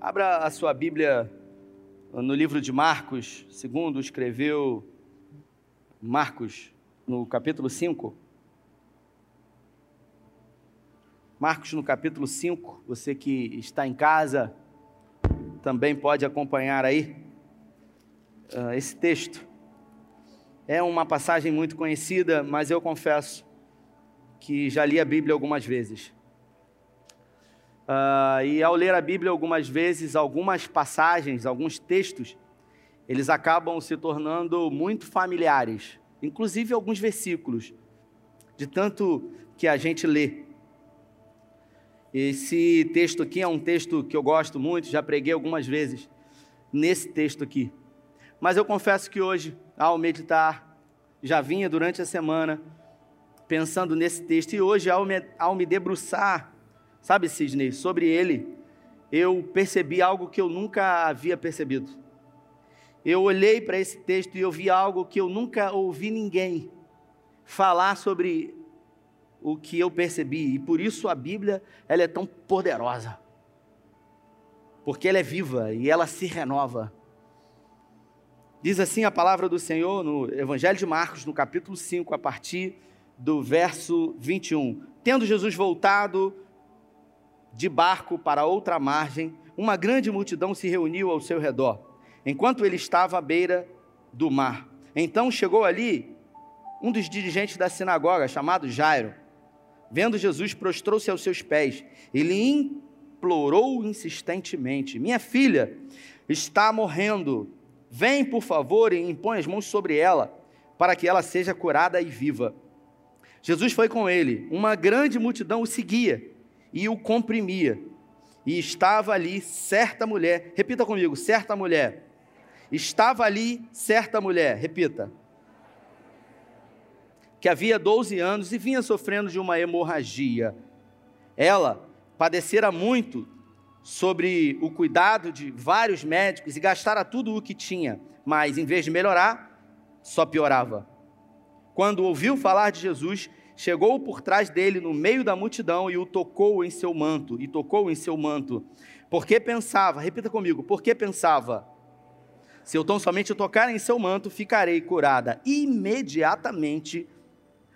Abra a sua Bíblia no livro de Marcos, segundo escreveu Marcos, no capítulo 5. Marcos, no capítulo 5, você que está em casa também pode acompanhar aí uh, esse texto. É uma passagem muito conhecida, mas eu confesso que já li a Bíblia algumas vezes. Uh, e ao ler a Bíblia algumas vezes, algumas passagens, alguns textos, eles acabam se tornando muito familiares, inclusive alguns versículos, de tanto que a gente lê. Esse texto aqui é um texto que eu gosto muito, já preguei algumas vezes nesse texto aqui. Mas eu confesso que hoje, ao meditar, já vinha durante a semana pensando nesse texto, e hoje, ao me, ao me debruçar Sabe, Sidney, sobre ele, eu percebi algo que eu nunca havia percebido. Eu olhei para esse texto e eu vi algo que eu nunca ouvi ninguém falar sobre o que eu percebi. E por isso a Bíblia ela é tão poderosa. Porque ela é viva e ela se renova. Diz assim a palavra do Senhor no Evangelho de Marcos, no capítulo 5, a partir do verso 21. Tendo Jesus voltado de barco para outra margem, uma grande multidão se reuniu ao seu redor, enquanto ele estava à beira do mar. Então chegou ali um dos dirigentes da sinagoga, chamado Jairo. Vendo Jesus, prostrou-se aos seus pés. Ele implorou insistentemente: Minha filha está morrendo. Vem, por favor, e impõe as mãos sobre ela, para que ela seja curada e viva. Jesus foi com ele. Uma grande multidão o seguia e o comprimia. E estava ali certa mulher, repita comigo, certa mulher. Estava ali certa mulher, repita. Que havia 12 anos e vinha sofrendo de uma hemorragia. Ela padecera muito sobre o cuidado de vários médicos e gastara tudo o que tinha, mas em vez de melhorar, só piorava. Quando ouviu falar de Jesus, chegou por trás dele no meio da multidão e o tocou em seu manto, e tocou em seu manto. Porque pensava, repita comigo, porque pensava, se eu tão somente tocar em seu manto, ficarei curada. Imediatamente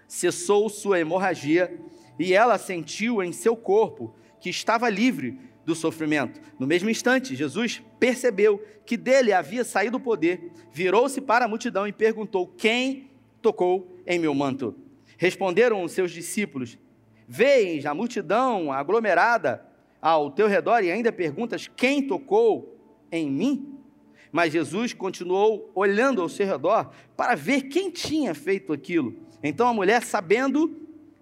cessou sua hemorragia e ela sentiu em seu corpo que estava livre do sofrimento. No mesmo instante, Jesus percebeu que dele havia saído o poder, virou-se para a multidão e perguntou: Quem tocou em meu manto? Responderam os seus discípulos: Vês a multidão aglomerada ao teu redor e ainda perguntas: Quem tocou em mim? Mas Jesus continuou olhando ao seu redor para ver quem tinha feito aquilo. Então a mulher, sabendo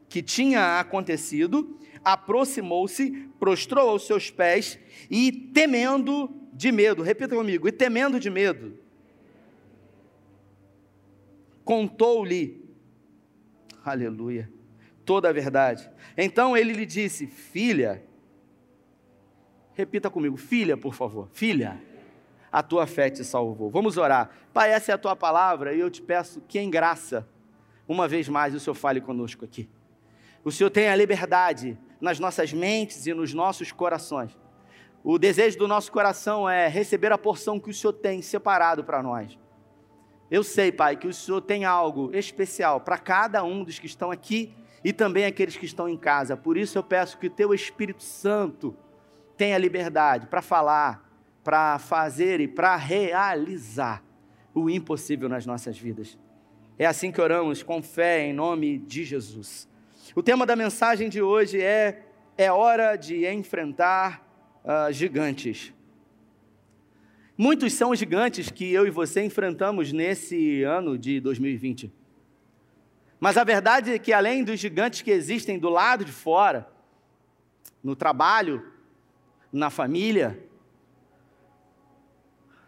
que tinha acontecido, aproximou-se, prostrou aos seus pés e, temendo de medo, repita comigo, e temendo de medo, contou-lhe aleluia, toda a verdade. Então ele lhe disse: Filha, repita comigo, filha, por favor, filha, a tua fé te salvou. Vamos orar. Pai, essa é a tua palavra e eu te peço que em graça, uma vez mais, o Senhor fale conosco aqui. O Senhor tenha liberdade nas nossas mentes e nos nossos corações. O desejo do nosso coração é receber a porção que o Senhor tem separado para nós. Eu sei, Pai, que o Senhor tem algo especial para cada um dos que estão aqui e também aqueles que estão em casa. Por isso eu peço que o Teu Espírito Santo tenha liberdade para falar, para fazer e para realizar o impossível nas nossas vidas. É assim que oramos, com fé, em nome de Jesus. O tema da mensagem de hoje é: é hora de enfrentar uh, gigantes. Muitos são os gigantes que eu e você enfrentamos nesse ano de 2020. Mas a verdade é que, além dos gigantes que existem do lado de fora, no trabalho, na família,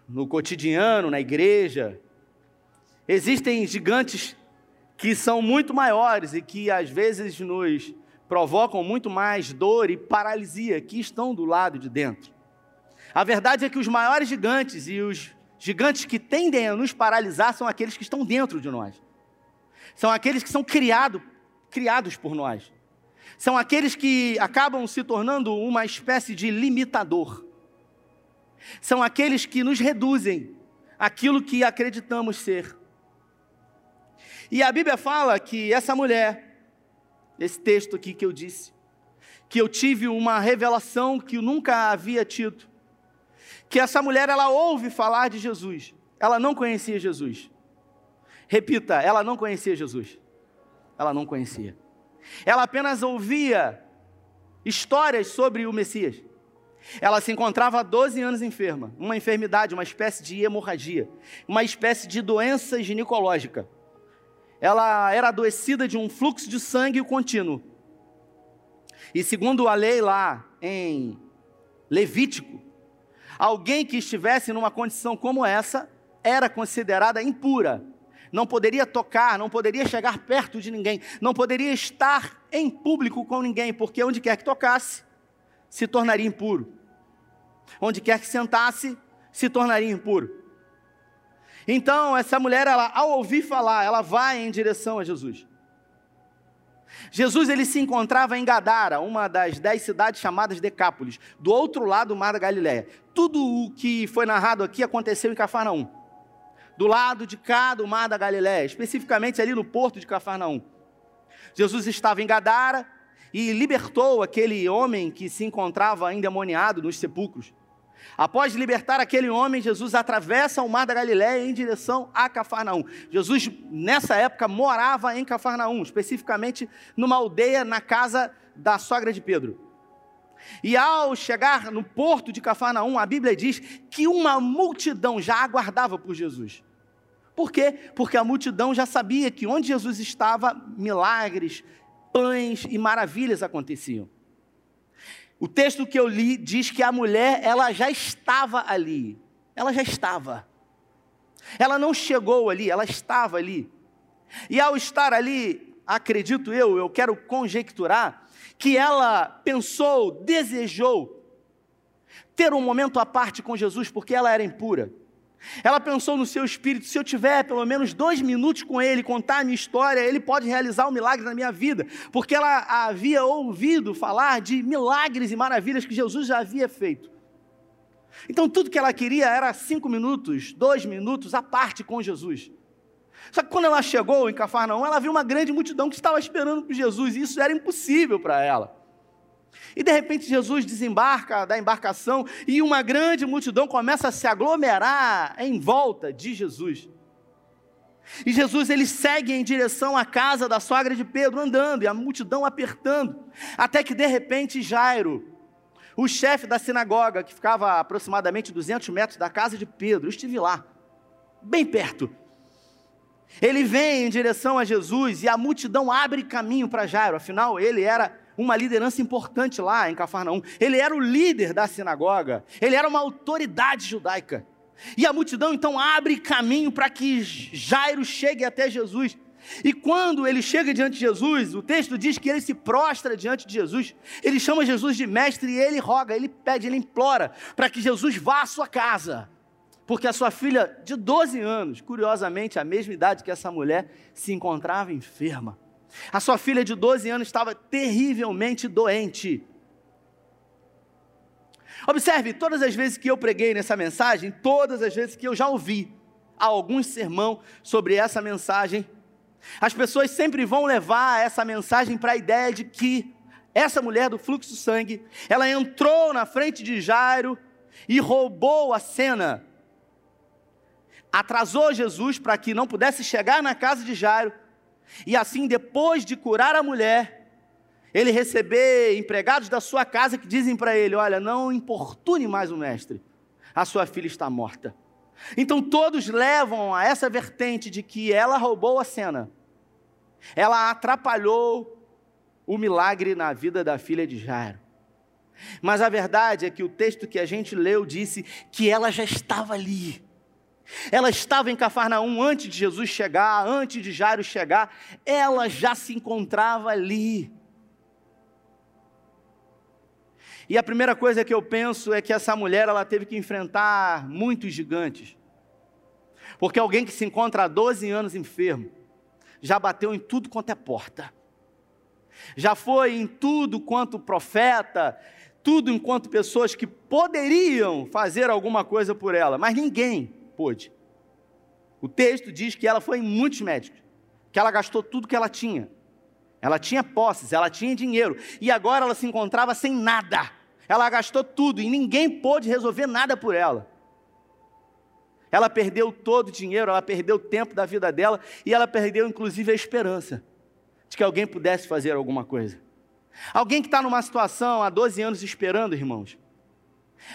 no cotidiano, na igreja, existem gigantes que são muito maiores e que às vezes nos provocam muito mais dor e paralisia, que estão do lado de dentro. A verdade é que os maiores gigantes e os gigantes que tendem a nos paralisar são aqueles que estão dentro de nós. São aqueles que são criado, criados por nós. São aqueles que acabam se tornando uma espécie de limitador. são aqueles que nos reduzem aquilo que acreditamos ser. E a Bíblia fala que essa mulher, esse texto aqui que eu disse, que eu tive uma revelação que eu nunca havia tido, que essa mulher ela ouve falar de Jesus, ela não conhecia Jesus. Repita, ela não conhecia Jesus. Ela não conhecia. Ela apenas ouvia histórias sobre o Messias. Ela se encontrava há 12 anos enferma, uma enfermidade, uma espécie de hemorragia, uma espécie de doença ginecológica. Ela era adoecida de um fluxo de sangue contínuo. E segundo a lei lá em Levítico, alguém que estivesse numa condição como essa era considerada impura. Não poderia tocar, não poderia chegar perto de ninguém, não poderia estar em público com ninguém, porque onde quer que tocasse, se tornaria impuro. Onde quer que sentasse, se tornaria impuro. Então, essa mulher, ela, ao ouvir falar, ela vai em direção a Jesus. Jesus ele se encontrava em Gadara, uma das dez cidades chamadas Decápolis, do outro lado do mar da Galiléia. Tudo o que foi narrado aqui aconteceu em Cafarnaum. Do lado de cá do mar da Galiléia, especificamente ali no porto de Cafarnaum. Jesus estava em Gadara, e libertou aquele homem que se encontrava endemoniado nos sepulcros. Após libertar aquele homem, Jesus atravessa o mar da Galiléia em direção a Cafarnaum. Jesus, nessa época, morava em Cafarnaum, especificamente numa aldeia na casa da sogra de Pedro. E ao chegar no porto de Cafarnaum, a Bíblia diz que uma multidão já aguardava por Jesus. Por quê? Porque a multidão já sabia que onde Jesus estava, milagres, pães e maravilhas aconteciam. O texto que eu li diz que a mulher, ela já estava ali. Ela já estava. Ela não chegou ali, ela estava ali. E ao estar ali, acredito eu, eu quero conjecturar, que ela pensou, desejou ter um momento à parte com Jesus, porque ela era impura. Ela pensou no seu espírito: se eu tiver pelo menos dois minutos com ele, contar a minha história, ele pode realizar um milagre na minha vida, porque ela havia ouvido falar de milagres e maravilhas que Jesus já havia feito. Então, tudo que ela queria era cinco minutos, dois minutos à parte com Jesus. Só que quando ela chegou em Cafarnaum, ela viu uma grande multidão que estava esperando por Jesus, e isso era impossível para ela. E de repente Jesus desembarca da embarcação e uma grande multidão começa a se aglomerar em volta de Jesus. E Jesus ele segue em direção à casa da sogra de Pedro, andando, e a multidão apertando, até que de repente Jairo, o chefe da sinagoga, que ficava a aproximadamente 200 metros da casa de Pedro, eu estive lá, bem perto. Ele vem em direção a Jesus e a multidão abre caminho para Jairo, afinal ele era uma liderança importante lá em Cafarnaum. Ele era o líder da sinagoga, ele era uma autoridade judaica. E a multidão então abre caminho para que Jairo chegue até Jesus. E quando ele chega diante de Jesus, o texto diz que ele se prostra diante de Jesus. Ele chama Jesus de mestre e ele roga, ele pede, ele implora para que Jesus vá à sua casa. Porque a sua filha de 12 anos, curiosamente, a mesma idade que essa mulher, se encontrava enferma. A sua filha de 12 anos estava terrivelmente doente. Observe, todas as vezes que eu preguei nessa mensagem, todas as vezes que eu já ouvi algum sermão sobre essa mensagem, as pessoas sempre vão levar essa mensagem para a ideia de que essa mulher do fluxo de sangue, ela entrou na frente de Jairo e roubou a cena. Atrasou Jesus para que não pudesse chegar na casa de Jairo e assim, depois de curar a mulher, ele receber empregados da sua casa que dizem para ele: Olha, não importune mais o mestre, a sua filha está morta. Então todos levam a essa vertente de que ela roubou a cena, ela atrapalhou o milagre na vida da filha de Jairo. Mas a verdade é que o texto que a gente leu disse que ela já estava ali. Ela estava em Cafarnaum antes de Jesus chegar, antes de Jairo chegar, ela já se encontrava ali. E a primeira coisa que eu penso é que essa mulher ela teve que enfrentar muitos gigantes. Porque alguém que se encontra há 12 anos enfermo, já bateu em tudo quanto é porta. Já foi em tudo quanto profeta, tudo enquanto pessoas que poderiam fazer alguma coisa por ela, mas ninguém pôde. O texto diz que ela foi em muitos médicos, que ela gastou tudo que ela tinha. Ela tinha posses, ela tinha dinheiro, e agora ela se encontrava sem nada. Ela gastou tudo e ninguém pôde resolver nada por ela. Ela perdeu todo o dinheiro, ela perdeu o tempo da vida dela e ela perdeu inclusive a esperança de que alguém pudesse fazer alguma coisa. Alguém que está numa situação há 12 anos esperando, irmãos.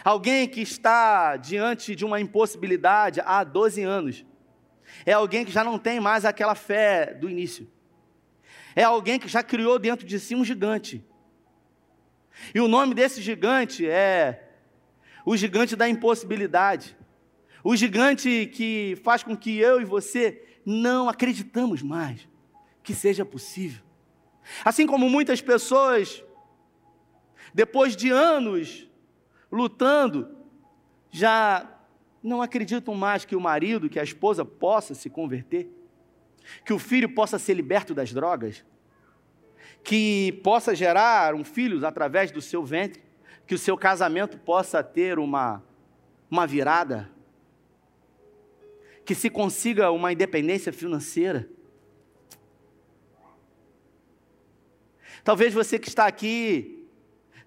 Alguém que está diante de uma impossibilidade há 12 anos. É alguém que já não tem mais aquela fé do início. É alguém que já criou dentro de si um gigante. E o nome desse gigante é o gigante da impossibilidade. O gigante que faz com que eu e você não acreditamos mais que seja possível. Assim como muitas pessoas, depois de anos lutando, já não acreditam mais que o marido, que a esposa possa se converter, que o filho possa ser liberto das drogas, que possa gerar um filho através do seu ventre, que o seu casamento possa ter uma, uma virada? Que se consiga uma independência financeira. Talvez você que está aqui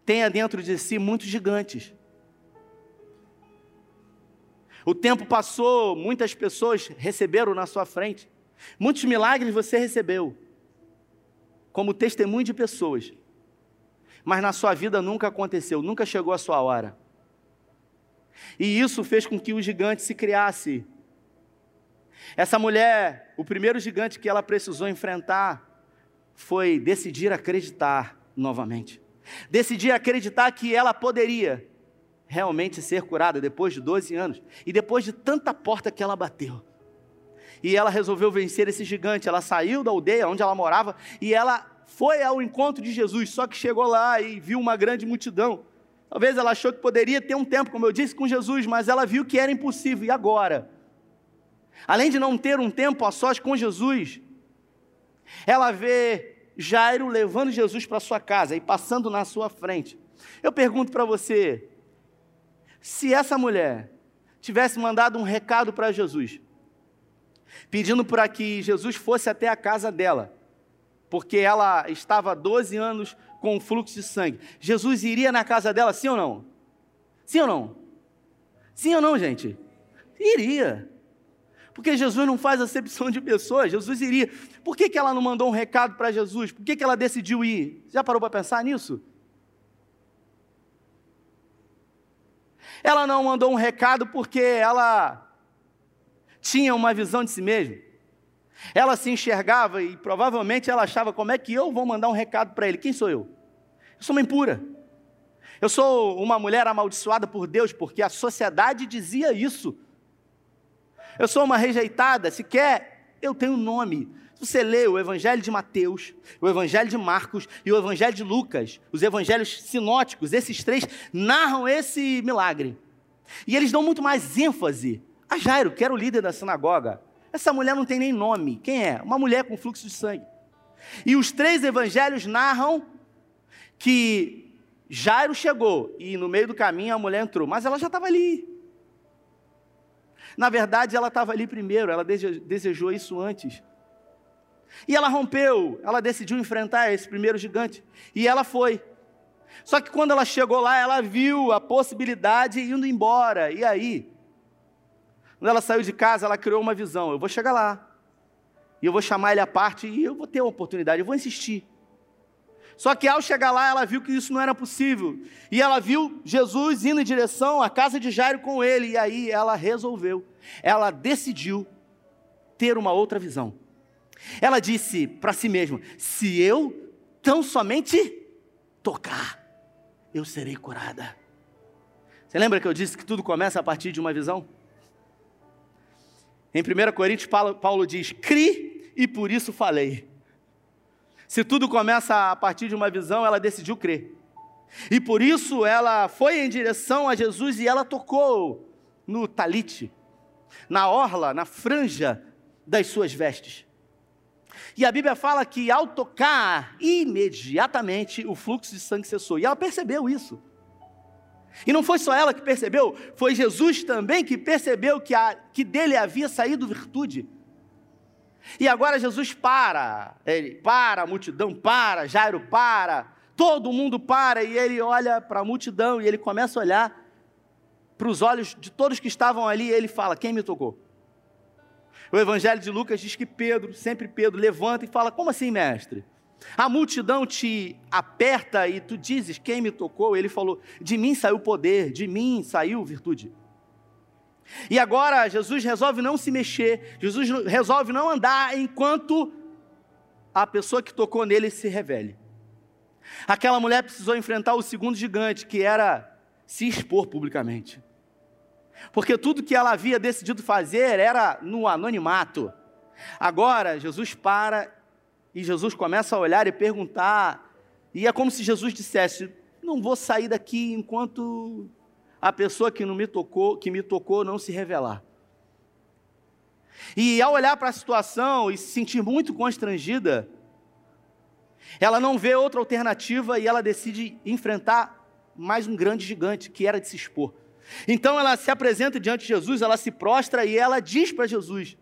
tenha dentro de si muitos gigantes. O tempo passou, muitas pessoas receberam na sua frente. Muitos milagres você recebeu, como testemunho de pessoas. Mas na sua vida nunca aconteceu, nunca chegou a sua hora. E isso fez com que o gigante se criasse essa mulher, o primeiro gigante que ela precisou enfrentar foi decidir acreditar novamente. Decidir acreditar que ela poderia realmente ser curada depois de 12 anos e depois de tanta porta que ela bateu. E ela resolveu vencer esse gigante. Ela saiu da aldeia onde ela morava e ela foi ao encontro de Jesus. Só que chegou lá e viu uma grande multidão. Talvez ela achou que poderia ter um tempo, como eu disse, com Jesus, mas ela viu que era impossível. E agora? Além de não ter um tempo a sós com Jesus, ela vê Jairo levando Jesus para sua casa e passando na sua frente. Eu pergunto para você: se essa mulher tivesse mandado um recado para Jesus, pedindo para que Jesus fosse até a casa dela, porque ela estava há 12 anos com um fluxo de sangue, Jesus iria na casa dela, sim ou não? Sim ou não? Sim ou não, gente? Iria. Porque Jesus não faz acepção de pessoas, Jesus iria. Por que, que ela não mandou um recado para Jesus? Por que, que ela decidiu ir? Já parou para pensar nisso? Ela não mandou um recado porque ela tinha uma visão de si mesma. Ela se enxergava e provavelmente ela achava: como é que eu vou mandar um recado para ele? Quem sou eu? Eu sou uma impura. Eu sou uma mulher amaldiçoada por Deus, porque a sociedade dizia isso eu sou uma rejeitada, se quer, eu tenho um nome. Se você lê o Evangelho de Mateus, o Evangelho de Marcos e o Evangelho de Lucas, os evangelhos sinóticos, esses três narram esse milagre. E eles dão muito mais ênfase a Jairo, que era o líder da sinagoga. Essa mulher não tem nem nome. Quem é? Uma mulher com fluxo de sangue. E os três evangelhos narram que Jairo chegou e no meio do caminho a mulher entrou, mas ela já estava ali. Na verdade, ela estava ali primeiro, ela desejou isso antes. E ela rompeu, ela decidiu enfrentar esse primeiro gigante. E ela foi. Só que quando ela chegou lá, ela viu a possibilidade indo embora. E aí? Quando ela saiu de casa, ela criou uma visão: eu vou chegar lá. E eu vou chamar ele à parte e eu vou ter uma oportunidade, eu vou insistir. Só que ao chegar lá, ela viu que isso não era possível. E ela viu Jesus indo em direção à casa de Jairo com ele. E aí ela resolveu, ela decidiu ter uma outra visão. Ela disse para si mesma: se eu tão somente tocar, eu serei curada. Você lembra que eu disse que tudo começa a partir de uma visão? Em 1 Coríntios, Paulo diz: Cri e por isso falei. Se tudo começa a partir de uma visão, ela decidiu crer. E por isso ela foi em direção a Jesus e ela tocou no talite, na orla, na franja das suas vestes. E a Bíblia fala que ao tocar, imediatamente o fluxo de sangue cessou. E ela percebeu isso. E não foi só ela que percebeu, foi Jesus também que percebeu que, a, que dele havia saído virtude. E agora Jesus para, ele para, a multidão para, Jairo para, todo mundo para, e ele olha para a multidão e ele começa a olhar para os olhos de todos que estavam ali, e ele fala: Quem me tocou? O Evangelho de Lucas diz que Pedro, sempre Pedro, levanta e fala: Como assim, mestre? A multidão te aperta e tu dizes: Quem me tocou? Ele falou: De mim saiu poder, de mim saiu virtude. E agora Jesus resolve não se mexer, Jesus resolve não andar enquanto a pessoa que tocou nele se revele. Aquela mulher precisou enfrentar o segundo gigante, que era se expor publicamente. Porque tudo que ela havia decidido fazer era no anonimato. Agora, Jesus para e Jesus começa a olhar e perguntar, e é como se Jesus dissesse: Não vou sair daqui enquanto a pessoa que não me tocou, que me tocou, não se revelar. E ao olhar para a situação e se sentir muito constrangida, ela não vê outra alternativa e ela decide enfrentar mais um grande gigante, que era de se expor. Então ela se apresenta diante de Jesus, ela se prostra e ela diz para Jesus: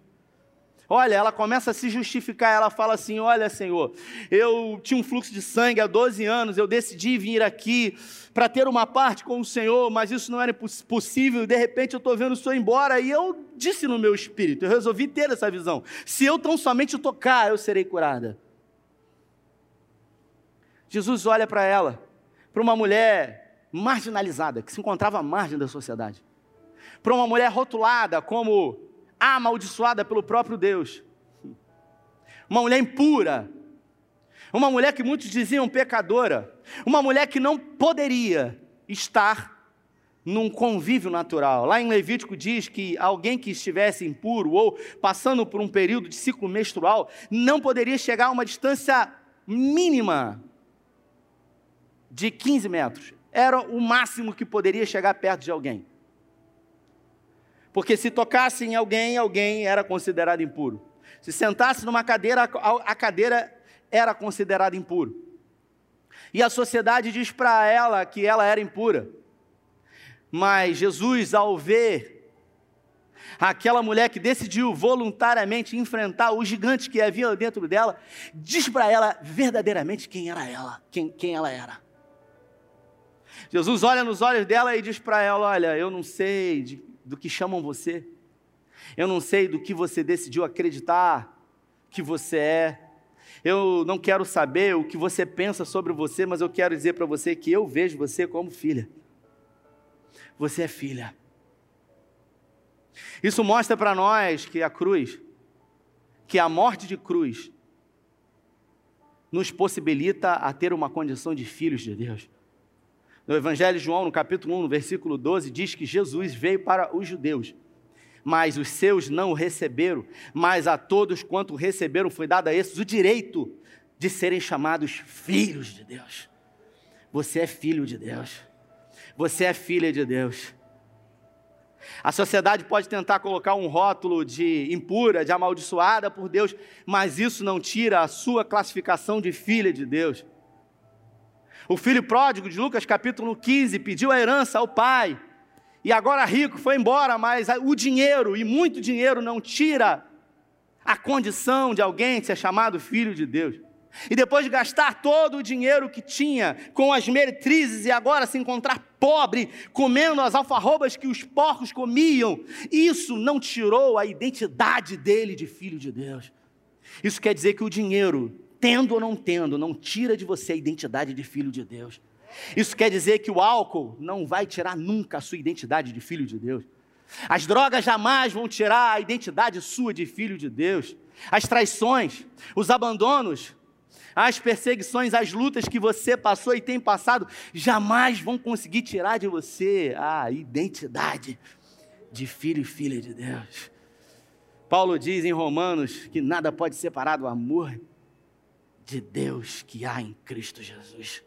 Olha, ela começa a se justificar, ela fala assim: Olha, Senhor, eu tinha um fluxo de sangue há 12 anos, eu decidi vir aqui para ter uma parte com o Senhor, mas isso não era possível, de repente eu estou vendo o Senhor embora, e eu disse no meu espírito, eu resolvi ter essa visão: se eu tão somente tocar, eu serei curada. Jesus olha para ela, para uma mulher marginalizada, que se encontrava à margem da sociedade, para uma mulher rotulada como amaldiçoada pelo próprio Deus. Uma mulher impura. Uma mulher que muitos diziam pecadora. Uma mulher que não poderia estar num convívio natural. Lá em Levítico diz que alguém que estivesse impuro ou passando por um período de ciclo menstrual não poderia chegar a uma distância mínima de 15 metros. Era o máximo que poderia chegar perto de alguém. Porque se tocasse em alguém, alguém era considerado impuro. Se sentasse numa cadeira, a cadeira era considerada impuro. E a sociedade diz para ela que ela era impura. Mas Jesus, ao ver aquela mulher que decidiu voluntariamente enfrentar o gigante que havia dentro dela, diz para ela verdadeiramente quem era ela, quem, quem ela era. Jesus olha nos olhos dela e diz para ela: Olha, eu não sei de do que chamam você. Eu não sei do que você decidiu acreditar que você é. Eu não quero saber o que você pensa sobre você, mas eu quero dizer para você que eu vejo você como filha. Você é filha. Isso mostra para nós que a cruz, que a morte de cruz, nos possibilita a ter uma condição de filhos de Deus. No Evangelho de João, no capítulo 1, no versículo 12, diz que Jesus veio para os judeus, mas os seus não o receberam, mas a todos quanto receberam foi dado a esses o direito de serem chamados filhos de Deus. Você é filho de Deus. Você é filha de Deus. A sociedade pode tentar colocar um rótulo de impura, de amaldiçoada por Deus, mas isso não tira a sua classificação de filha de Deus. O filho pródigo de Lucas capítulo 15 pediu a herança ao pai. E agora rico foi embora, mas o dinheiro e muito dinheiro não tira a condição de alguém ser chamado filho de Deus. E depois de gastar todo o dinheiro que tinha com as meretrizes e agora se encontrar pobre, comendo as alfarrobas que os porcos comiam, isso não tirou a identidade dele de filho de Deus. Isso quer dizer que o dinheiro tendo ou não tendo, não tira de você a identidade de filho de Deus. Isso quer dizer que o álcool não vai tirar nunca a sua identidade de filho de Deus. As drogas jamais vão tirar a identidade sua de filho de Deus. As traições, os abandonos, as perseguições, as lutas que você passou e tem passado, jamais vão conseguir tirar de você a identidade de filho e filha de Deus. Paulo diz em Romanos que nada pode separar do amor de Deus que há em Cristo Jesus.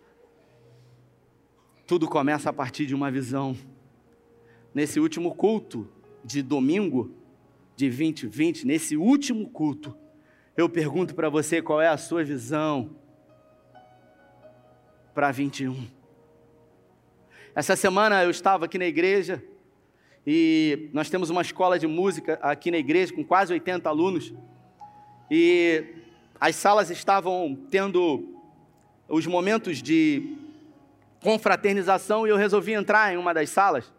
Tudo começa a partir de uma visão. Nesse último culto de domingo de 2020, nesse último culto, eu pergunto para você qual é a sua visão para 21. Essa semana eu estava aqui na igreja e nós temos uma escola de música aqui na igreja com quase 80 alunos. E as salas estavam tendo os momentos de confraternização e eu resolvi entrar em uma das salas.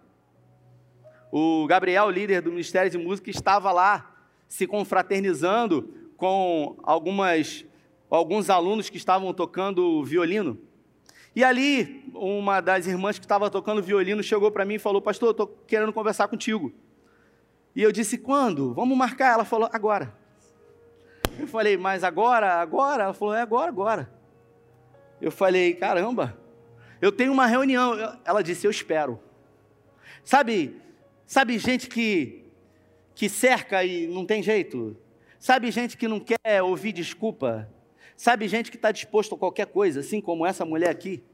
O Gabriel, líder do Ministério de Música, estava lá se confraternizando com algumas, alguns alunos que estavam tocando violino. E ali, uma das irmãs que estava tocando violino chegou para mim e falou: Pastor, estou querendo conversar contigo. E eu disse: Quando? Vamos marcar? Ela falou: Agora. Eu falei: Mas agora? Agora? Ela falou: É agora, agora. Eu falei: Caramba, eu tenho uma reunião. Ela disse: Eu espero. Sabe, sabe gente que, que cerca e não tem jeito? Sabe gente que não quer ouvir desculpa? Sabe, gente que está disposto a qualquer coisa, assim como essa mulher aqui,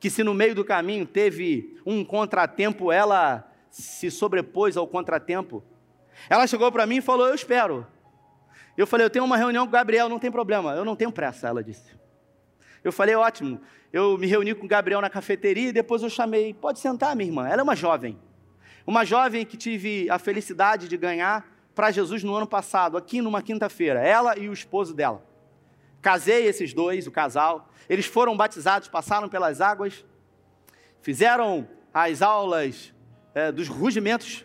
que se no meio do caminho teve um contratempo, ela se sobrepôs ao contratempo. Ela chegou para mim e falou: Eu espero. Eu falei: Eu tenho uma reunião com o Gabriel, não tem problema, eu não tenho pressa, ela disse. Eu falei: Ótimo. Eu me reuni com o Gabriel na cafeteria e depois eu chamei: Pode sentar, minha irmã. Ela é uma jovem. Uma jovem que tive a felicidade de ganhar para Jesus no ano passado, aqui numa quinta-feira. Ela e o esposo dela. Casei esses dois, o casal. Eles foram batizados, passaram pelas águas, fizeram as aulas é, dos rugimentos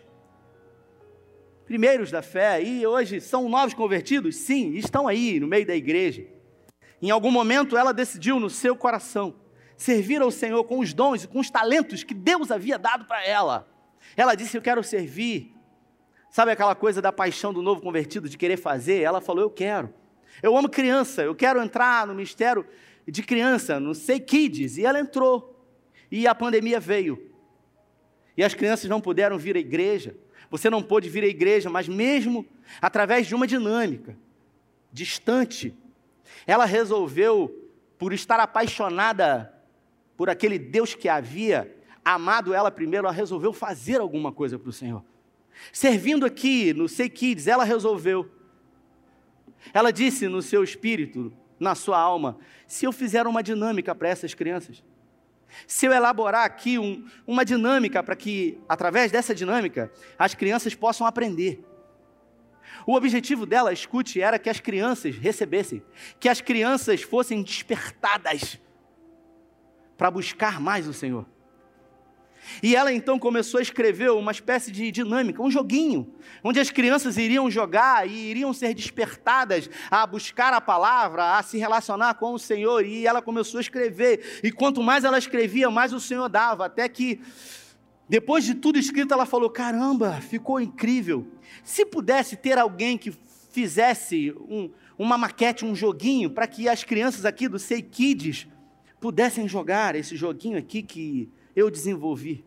primeiros da fé e hoje são novos convertidos? Sim, estão aí no meio da igreja. Em algum momento ela decidiu no seu coração servir ao Senhor com os dons e com os talentos que Deus havia dado para ela. Ela disse: Eu quero servir. Sabe aquela coisa da paixão do novo convertido, de querer fazer? Ela falou: Eu quero. Eu amo criança, eu quero entrar no ministério de criança, no Sei Kids. E ela entrou. E a pandemia veio. E as crianças não puderam vir à igreja. Você não pôde vir à igreja, mas mesmo através de uma dinâmica distante, ela resolveu, por estar apaixonada por aquele Deus que havia amado ela primeiro, ela resolveu fazer alguma coisa para o Senhor. Servindo aqui no Sei Kids, ela resolveu ela disse no seu espírito, na sua alma: se eu fizer uma dinâmica para essas crianças, se eu elaborar aqui um, uma dinâmica para que, através dessa dinâmica, as crianças possam aprender. O objetivo dela, escute, era que as crianças recebessem, que as crianças fossem despertadas para buscar mais o Senhor. E ela então começou a escrever uma espécie de dinâmica, um joguinho, onde as crianças iriam jogar e iriam ser despertadas a buscar a palavra, a se relacionar com o Senhor. E ela começou a escrever. E quanto mais ela escrevia, mais o Senhor dava. Até que, depois de tudo escrito, ela falou: Caramba, ficou incrível. Se pudesse ter alguém que fizesse um, uma maquete, um joguinho, para que as crianças aqui do Sei Kids pudessem jogar esse joguinho aqui que eu desenvolvi.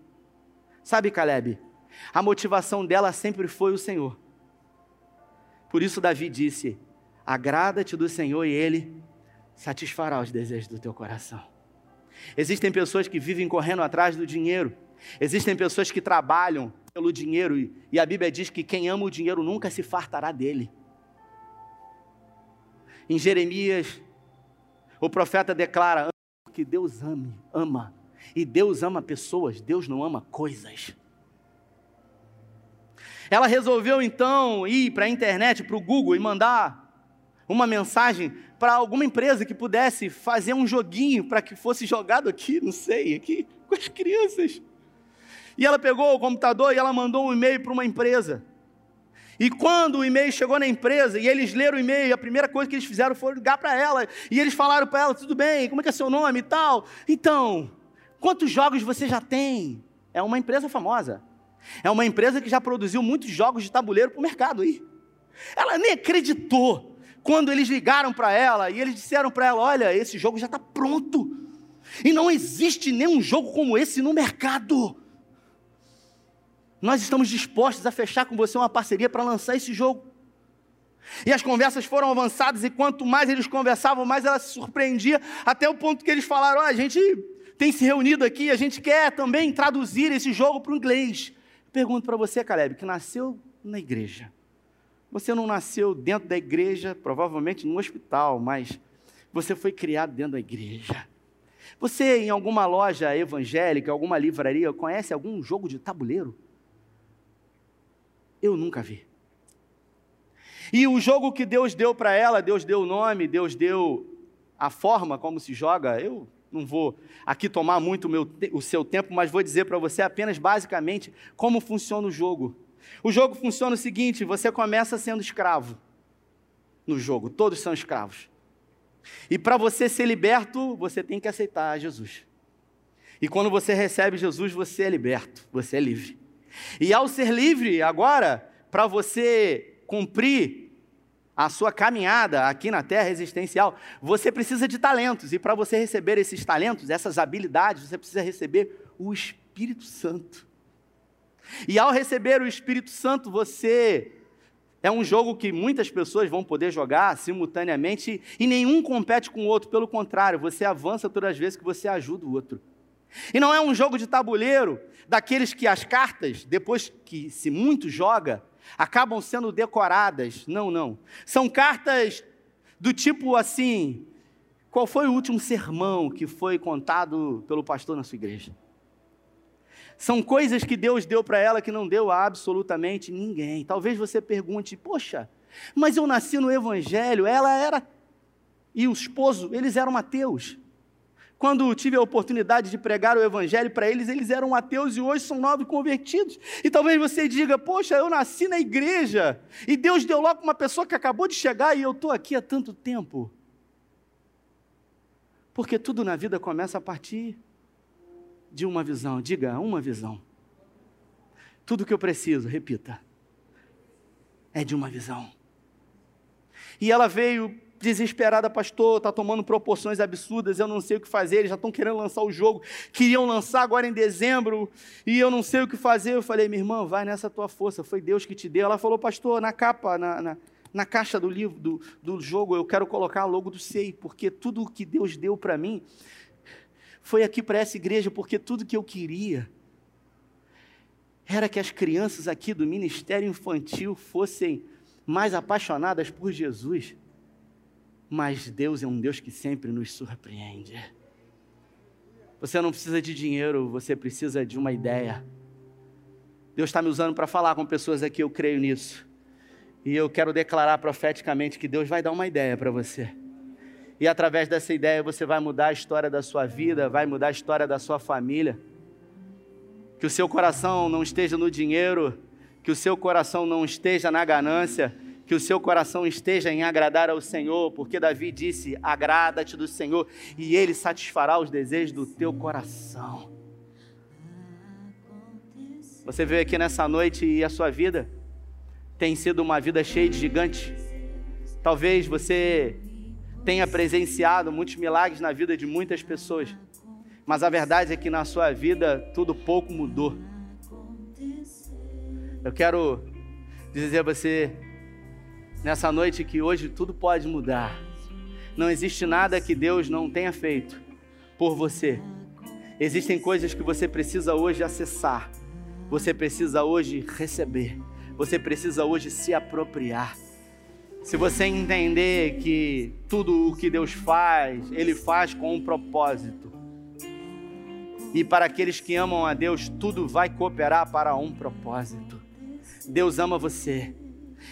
Sabe, Caleb? A motivação dela sempre foi o Senhor. Por isso, Davi disse: Agrada-te do Senhor e Ele satisfará os desejos do teu coração. Existem pessoas que vivem correndo atrás do dinheiro. Existem pessoas que trabalham pelo dinheiro e a Bíblia diz que quem ama o dinheiro nunca se fartará dele. Em Jeremias, o profeta declara que Deus ame, ama e Deus ama pessoas, Deus não ama coisas. Ela resolveu então ir para a internet, para o Google e mandar uma mensagem para alguma empresa que pudesse fazer um joguinho para que fosse jogado aqui, não sei, aqui com as crianças. E ela pegou o computador e ela mandou um e-mail para uma empresa. E quando o e-mail chegou na empresa e eles leram o e-mail, a primeira coisa que eles fizeram foi ligar para ela. E eles falaram para ela: tudo bem, como é que é seu nome e tal. Então, Quantos jogos você já tem? É uma empresa famosa. É uma empresa que já produziu muitos jogos de tabuleiro para o mercado aí. Ela nem acreditou quando eles ligaram para ela e eles disseram para ela: Olha, esse jogo já está pronto. E não existe nenhum jogo como esse no mercado. Nós estamos dispostos a fechar com você uma parceria para lançar esse jogo. E as conversas foram avançadas, e quanto mais eles conversavam, mais ela se surpreendia, até o ponto que eles falaram: oh, a gente tem se reunido aqui, a gente quer também traduzir esse jogo para o inglês. Pergunto para você, Caleb, que nasceu na igreja. Você não nasceu dentro da igreja, provavelmente no hospital, mas você foi criado dentro da igreja. Você, em alguma loja evangélica, alguma livraria, conhece algum jogo de tabuleiro? Eu nunca vi. E o jogo que Deus deu para ela, Deus deu o nome, Deus deu a forma como se joga, eu não vou aqui tomar muito o, meu, o seu tempo, mas vou dizer para você apenas basicamente como funciona o jogo. O jogo funciona o seguinte: você começa sendo escravo no jogo, todos são escravos. E para você ser liberto, você tem que aceitar Jesus. E quando você recebe Jesus, você é liberto, você é livre. E ao ser livre, agora, para você cumprir a sua caminhada aqui na terra existencial, você precisa de talentos. E para você receber esses talentos, essas habilidades, você precisa receber o Espírito Santo. E ao receber o Espírito Santo, você é um jogo que muitas pessoas vão poder jogar simultaneamente e nenhum compete com o outro, pelo contrário, você avança todas as vezes que você ajuda o outro. E não é um jogo de tabuleiro daqueles que as cartas, depois que se muito joga, acabam sendo decoradas. Não, não. São cartas do tipo assim: qual foi o último sermão que foi contado pelo pastor na sua igreja? São coisas que Deus deu para ela que não deu a absolutamente ninguém. Talvez você pergunte: poxa, mas eu nasci no Evangelho, ela era. E o esposo, eles eram ateus. Quando tive a oportunidade de pregar o Evangelho para eles, eles eram ateus e hoje são novos convertidos. E talvez você diga: Poxa, eu nasci na igreja e Deus deu logo uma pessoa que acabou de chegar e eu estou aqui há tanto tempo. Porque tudo na vida começa a partir de uma visão. Diga, uma visão. Tudo que eu preciso, repita, é de uma visão. E ela veio desesperada, pastor, está tomando proporções absurdas, eu não sei o que fazer, eles já estão querendo lançar o jogo, queriam lançar agora em dezembro, e eu não sei o que fazer. Eu falei, minha irmã, vai nessa tua força, foi Deus que te deu. Ela falou, pastor, na capa, na, na, na caixa do livro, do, do jogo, eu quero colocar logo do SEI, porque tudo o que Deus deu para mim, foi aqui para essa igreja porque tudo que eu queria era que as crianças aqui do ministério infantil fossem mais apaixonadas por Jesus. Mas Deus é um Deus que sempre nos surpreende. Você não precisa de dinheiro, você precisa de uma ideia. Deus está me usando para falar com pessoas aqui, eu creio nisso. E eu quero declarar profeticamente que Deus vai dar uma ideia para você. E através dessa ideia você vai mudar a história da sua vida, vai mudar a história da sua família. Que o seu coração não esteja no dinheiro, que o seu coração não esteja na ganância, que o seu coração esteja em agradar ao Senhor, porque Davi disse: agrada-te do Senhor e Ele satisfará os desejos do teu coração. Você veio aqui nessa noite e a sua vida tem sido uma vida cheia de gigantes. Talvez você tenha presenciado muitos milagres na vida de muitas pessoas, mas a verdade é que na sua vida tudo pouco mudou. Eu quero dizer a você nessa noite que hoje tudo pode mudar. Não existe nada que Deus não tenha feito por você. Existem coisas que você precisa hoje acessar, você precisa hoje receber, você precisa hoje se apropriar. Se você entender que tudo o que Deus faz, Ele faz com um propósito. E para aqueles que amam a Deus, tudo vai cooperar para um propósito. Deus ama você.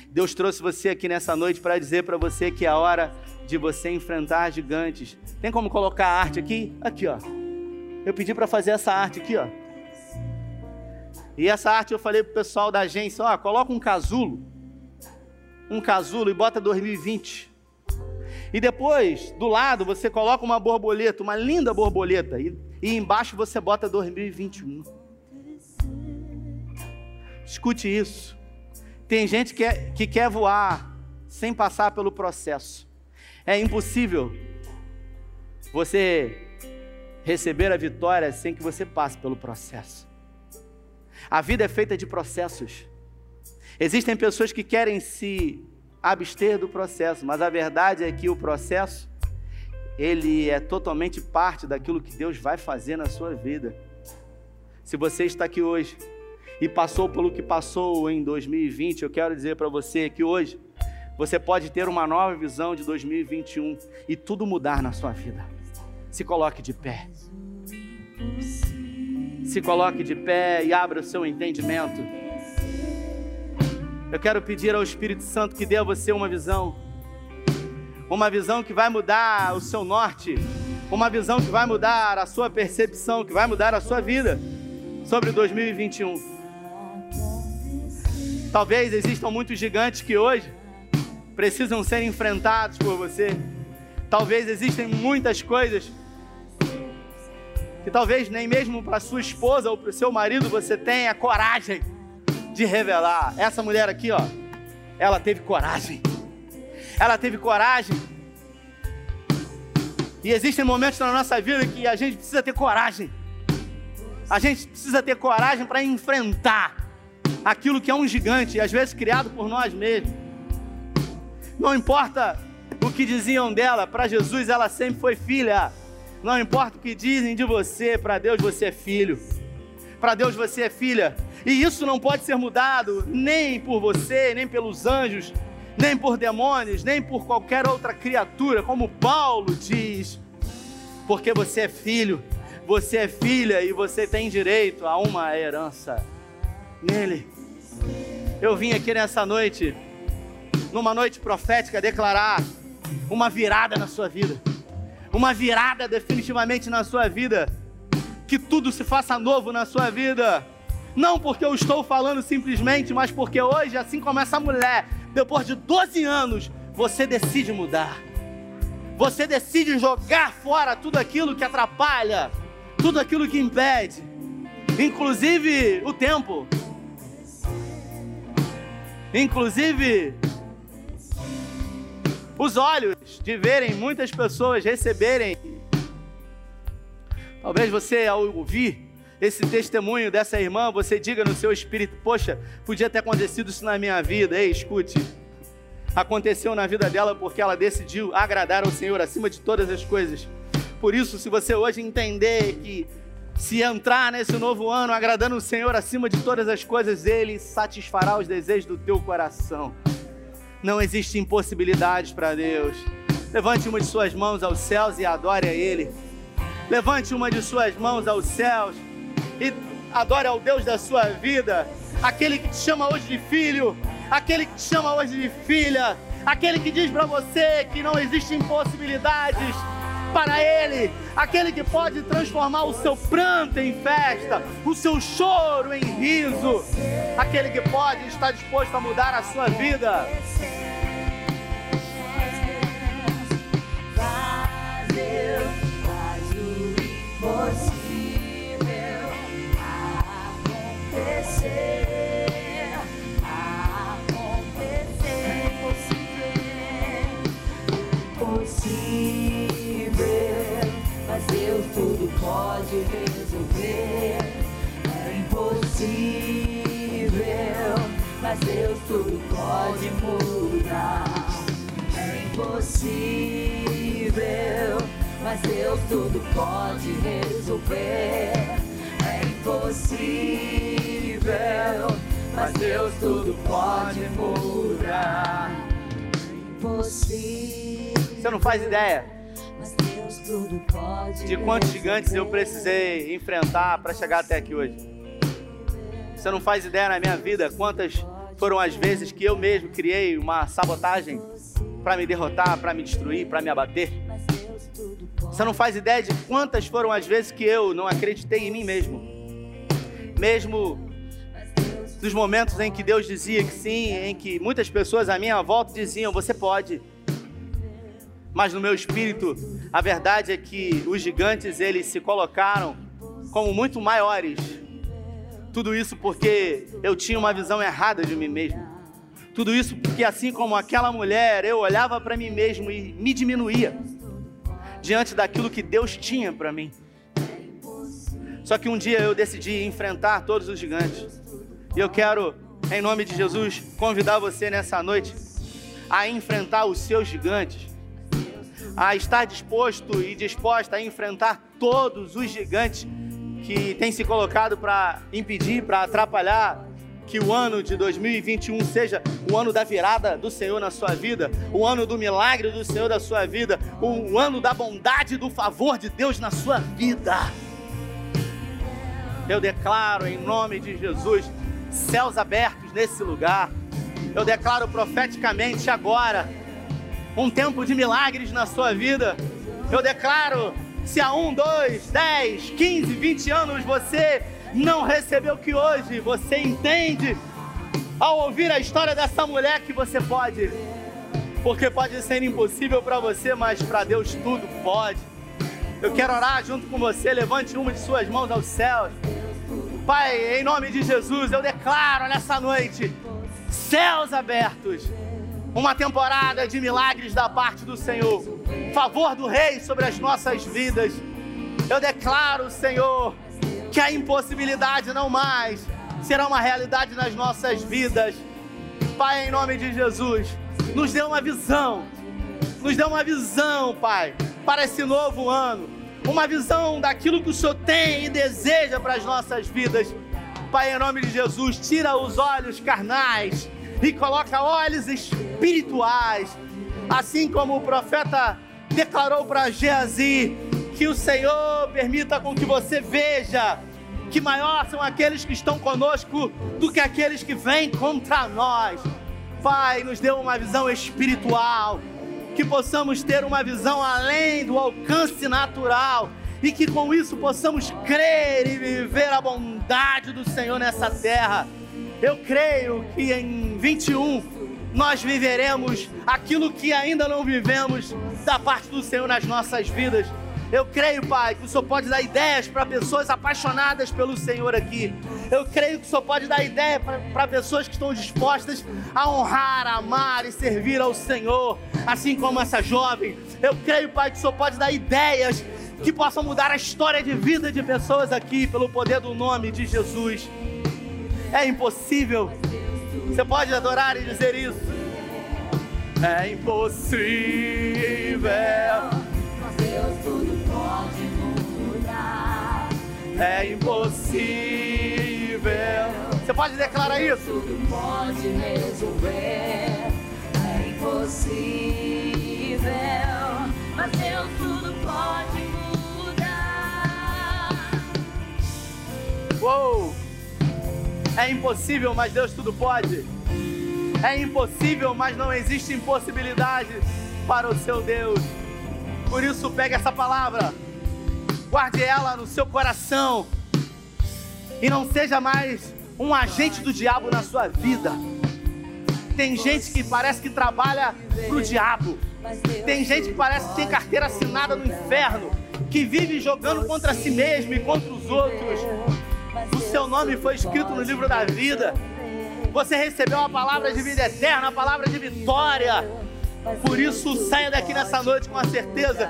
Deus trouxe você aqui nessa noite para dizer para você que é hora de você enfrentar gigantes. Tem como colocar a arte aqui? Aqui, ó. Eu pedi para fazer essa arte aqui, ó. E essa arte eu falei pro pessoal da agência, ó, coloca um casulo um casulo e bota 2020. E depois, do lado, você coloca uma borboleta, uma linda borboleta, e, e embaixo você bota 2021. Escute isso. Tem gente que, é, que quer voar sem passar pelo processo. É impossível você receber a vitória sem que você passe pelo processo. A vida é feita de processos. Existem pessoas que querem se abster do processo, mas a verdade é que o processo ele é totalmente parte daquilo que Deus vai fazer na sua vida. Se você está aqui hoje e passou pelo que passou em 2020, eu quero dizer para você que hoje você pode ter uma nova visão de 2021 e tudo mudar na sua vida. se coloque de pé. Se coloque de pé e abra o seu entendimento. Eu quero pedir ao Espírito Santo que dê a você uma visão. Uma visão que vai mudar o seu norte. Uma visão que vai mudar a sua percepção, que vai mudar a sua vida sobre 2021. Talvez existam muitos gigantes que hoje precisam ser enfrentados por você. Talvez existem muitas coisas que talvez nem mesmo para sua esposa ou para o seu marido você tenha coragem de revelar. Essa mulher aqui, ó, ela teve coragem. Ela teve coragem. E existem momentos na nossa vida que a gente precisa ter coragem. A gente precisa ter coragem para enfrentar aquilo que é um gigante, às vezes criado por nós mesmos. Não importa o que diziam dela, para Jesus ela sempre foi filha. Não importa o que dizem de você, para Deus você é filho. Para Deus você é filha. E isso não pode ser mudado nem por você, nem pelos anjos, nem por demônios, nem por qualquer outra criatura, como Paulo diz. Porque você é filho, você é filha e você tem direito a uma herança nele. Eu vim aqui nessa noite, numa noite profética, declarar uma virada na sua vida. Uma virada definitivamente na sua vida. Que tudo se faça novo na sua vida. Não porque eu estou falando simplesmente, mas porque hoje, assim como essa mulher, depois de 12 anos, você decide mudar. Você decide jogar fora tudo aquilo que atrapalha, tudo aquilo que impede, inclusive o tempo, inclusive os olhos de verem muitas pessoas receberem. Talvez você, ao ouvir esse testemunho dessa irmã, você diga no seu espírito: Poxa, podia ter acontecido isso na minha vida. Ei, escute. Aconteceu na vida dela porque ela decidiu agradar ao Senhor acima de todas as coisas. Por isso, se você hoje entender que se entrar nesse novo ano agradando o Senhor acima de todas as coisas, Ele satisfará os desejos do teu coração. Não existe impossibilidades para Deus. Levante uma de suas mãos aos céus e adore a Ele. Levante uma de suas mãos aos céus e adore ao Deus da sua vida, aquele que te chama hoje de filho, aquele que te chama hoje de filha, aquele que diz para você que não existem impossibilidades para Ele, aquele que pode transformar o seu pranto em festa, o seu choro em riso, aquele que pode estar disposto a mudar a sua vida. Tudo pode resolver. É impossível, mas Deus tudo pode mudar. É impossível, mas Deus tudo pode resolver impossível, mas Deus tudo pode mudar. Impossível. Você não faz ideia de quantos gigantes eu precisei enfrentar para chegar até aqui hoje. Você não faz ideia na minha vida quantas foram as vezes que eu mesmo criei uma sabotagem para me derrotar, para me destruir, para me abater. Você não faz ideia de quantas foram as vezes que eu não acreditei em mim mesmo mesmo nos momentos em que Deus dizia que sim, em que muitas pessoas à minha volta diziam: Você pode. Mas no meu espírito, a verdade é que os gigantes eles se colocaram como muito maiores. Tudo isso porque eu tinha uma visão errada de mim mesmo. Tudo isso porque, assim como aquela mulher, eu olhava para mim mesmo e me diminuía diante daquilo que Deus tinha para mim. Só que um dia eu decidi enfrentar todos os gigantes. E eu quero, em nome de Jesus, convidar você nessa noite a enfrentar os seus gigantes, a estar disposto e disposta a enfrentar todos os gigantes que têm se colocado para impedir, para atrapalhar que o ano de 2021 seja o ano da virada do Senhor na sua vida, o ano do milagre do Senhor na sua vida, o ano da bondade e do favor de Deus na sua vida. Eu declaro em nome de Jesus céus abertos nesse lugar. Eu declaro profeticamente agora um tempo de milagres na sua vida. Eu declaro se há um, dois, dez, quinze, vinte anos você não recebeu que hoje você entende ao ouvir a história dessa mulher que você pode, porque pode ser impossível para você, mas para Deus tudo pode. Eu quero orar junto com você. Levante uma de suas mãos aos céus. Pai, em nome de Jesus, eu declaro nessa noite céus abertos, uma temporada de milagres da parte do Senhor, favor do Rei sobre as nossas vidas. Eu declaro, Senhor, que a impossibilidade não mais será uma realidade nas nossas vidas. Pai, em nome de Jesus, nos dê uma visão, nos dê uma visão, Pai, para esse novo ano, uma visão daquilo que o Senhor tem e deseja para as nossas vidas. Pai, em nome de Jesus, tira os olhos carnais e coloca olhos espirituais, assim como o profeta declarou para Geazi que o Senhor permita com que você veja que maior são aqueles que estão conosco do que aqueles que vêm contra nós. Pai, nos dê uma visão espiritual, que possamos ter uma visão além do alcance natural e que com isso possamos crer e viver a bondade do Senhor nessa terra. Eu creio que em 21 nós viveremos aquilo que ainda não vivemos da parte do Senhor nas nossas vidas. Eu creio, Pai, que o Senhor pode dar ideias para pessoas apaixonadas pelo Senhor aqui. Eu creio que o Senhor pode dar ideia para pessoas que estão dispostas a honrar, amar e servir ao Senhor, assim como essa jovem. Eu creio, Pai, que o Senhor pode dar ideias que possam mudar a história de vida de pessoas aqui pelo poder do nome de Jesus. É impossível. Você pode adorar e dizer isso. É impossível. Deus tudo é impossível. Você pode declarar isso? Tudo pode resolver. É impossível, mas Deus tudo pode mudar. Uou! É impossível, mas Deus tudo pode. É impossível, mas não existe impossibilidade para o seu Deus. Por isso, pegue essa palavra guarde ela no seu coração e não seja mais um agente do diabo na sua vida. Tem gente que parece que trabalha pro diabo. Tem gente que parece que tem carteira assinada no inferno, que vive jogando contra si mesmo e contra os outros. O seu nome foi escrito no livro da vida. Você recebeu a palavra de vida eterna, a palavra de vitória. Por isso, saia daqui nessa noite com a certeza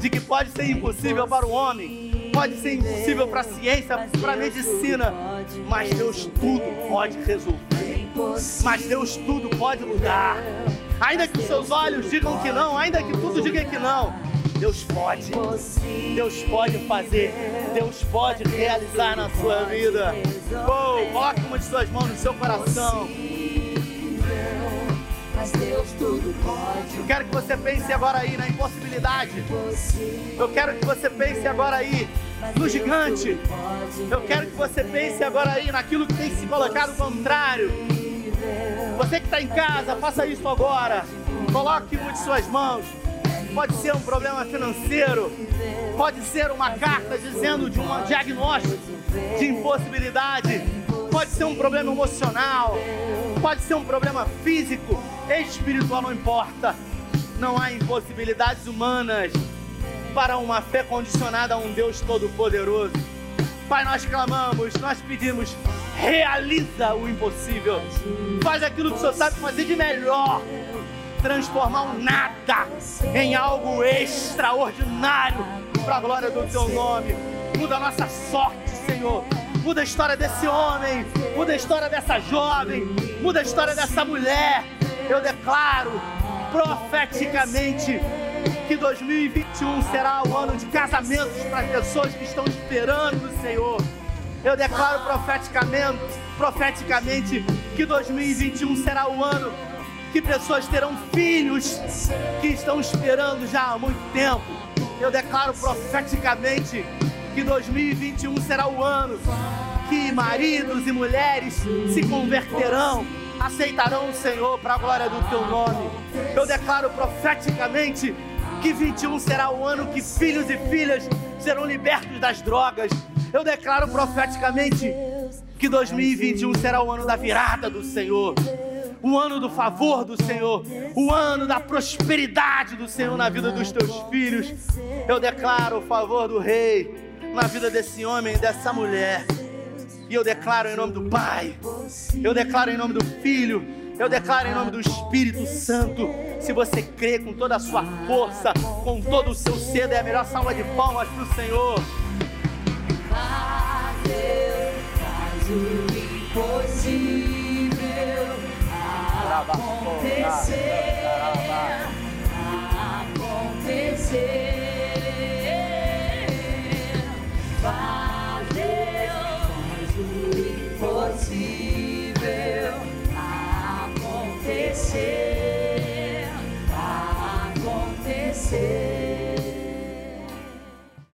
de que pode ser impossível para o homem, pode ser impossível para a ciência, para a medicina, mas Deus tudo pode resolver, mas Deus tudo pode mudar. Ainda que os seus olhos digam que não, ainda que tudo diga que não, Deus pode, Deus pode fazer, Deus pode realizar na sua vida. Oh, coloque uma de suas mãos no seu coração. Eu quero que você pense agora aí na impossibilidade. Eu quero que você pense agora aí no gigante. Eu quero que você pense agora aí naquilo que tem se colocado contrário. Você que está em casa, faça isso agora. Coloque uma de suas mãos. Pode ser um problema financeiro, pode ser uma carta dizendo de um diagnóstico de impossibilidade, pode ser um problema emocional, pode ser um problema físico, espiritual, não importa. Não há impossibilidades humanas para uma fé condicionada a um Deus Todo-Poderoso. Pai, nós clamamos, nós pedimos, realiza o impossível. Faz aquilo que o Senhor sabe fazer de melhor. Transformar o nada em algo extraordinário para a glória do Teu nome. Muda a nossa sorte, Senhor muda a história desse homem, muda a história dessa jovem, muda a história dessa mulher. Eu declaro profeticamente que 2021 será o ano de casamentos para as pessoas que estão esperando no Senhor. Eu declaro profeticamente profeticamente que 2021 será o ano que pessoas terão filhos que estão esperando já há muito tempo. Eu declaro profeticamente que 2021 será o ano que maridos e mulheres se converterão, aceitarão o Senhor para a glória do teu nome. Eu declaro profeticamente que 21 será o ano que filhos e filhas serão libertos das drogas. Eu declaro profeticamente que 2021 será o ano da virada do Senhor o ano do favor do Senhor, o ano da prosperidade do Senhor na vida dos teus filhos. Eu declaro o favor do Rei na vida desse homem e dessa mulher. E eu declaro em nome do Pai, eu declaro em nome do Filho, eu declaro em nome do Espírito Santo. Se você crê com toda a sua força, com todo o seu cedo, é a melhor salva de palmas para o Senhor. Deus, faz o impossível acontecer, acontecer. Faz